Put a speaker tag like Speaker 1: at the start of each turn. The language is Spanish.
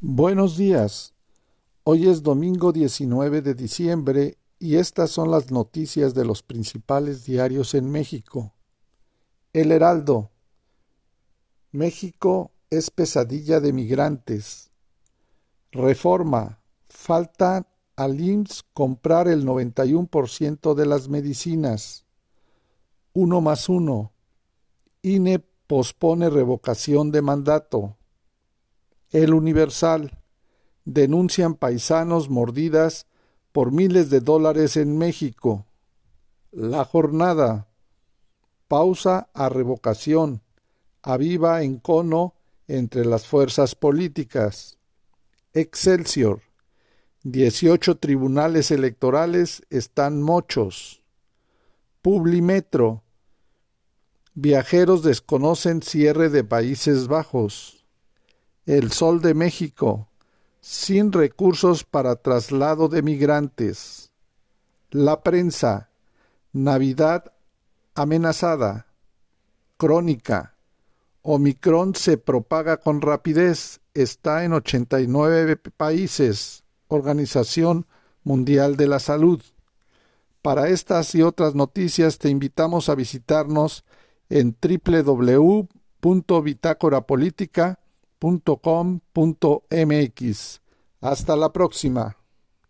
Speaker 1: Buenos días. Hoy es domingo 19 de diciembre y estas son las noticias de los principales diarios en México. El Heraldo. México es pesadilla de migrantes. Reforma. Falta al IMSS comprar el 91% de las medicinas. Uno más uno. INE pospone revocación de mandato. El Universal. Denuncian paisanos mordidas por miles de dólares en México. La jornada. Pausa a revocación. Aviva en cono entre las fuerzas políticas. Excelsior. 18 tribunales electorales están mochos. Publimetro. Viajeros desconocen cierre de Países Bajos. El Sol de México, sin recursos para traslado de migrantes. La prensa, Navidad amenazada. Crónica, Omicron se propaga con rapidez, está en 89 países. Organización Mundial de la Salud. Para estas y otras noticias te invitamos a visitarnos en www.bitácorapolítica.com.mx. Hasta la próxima.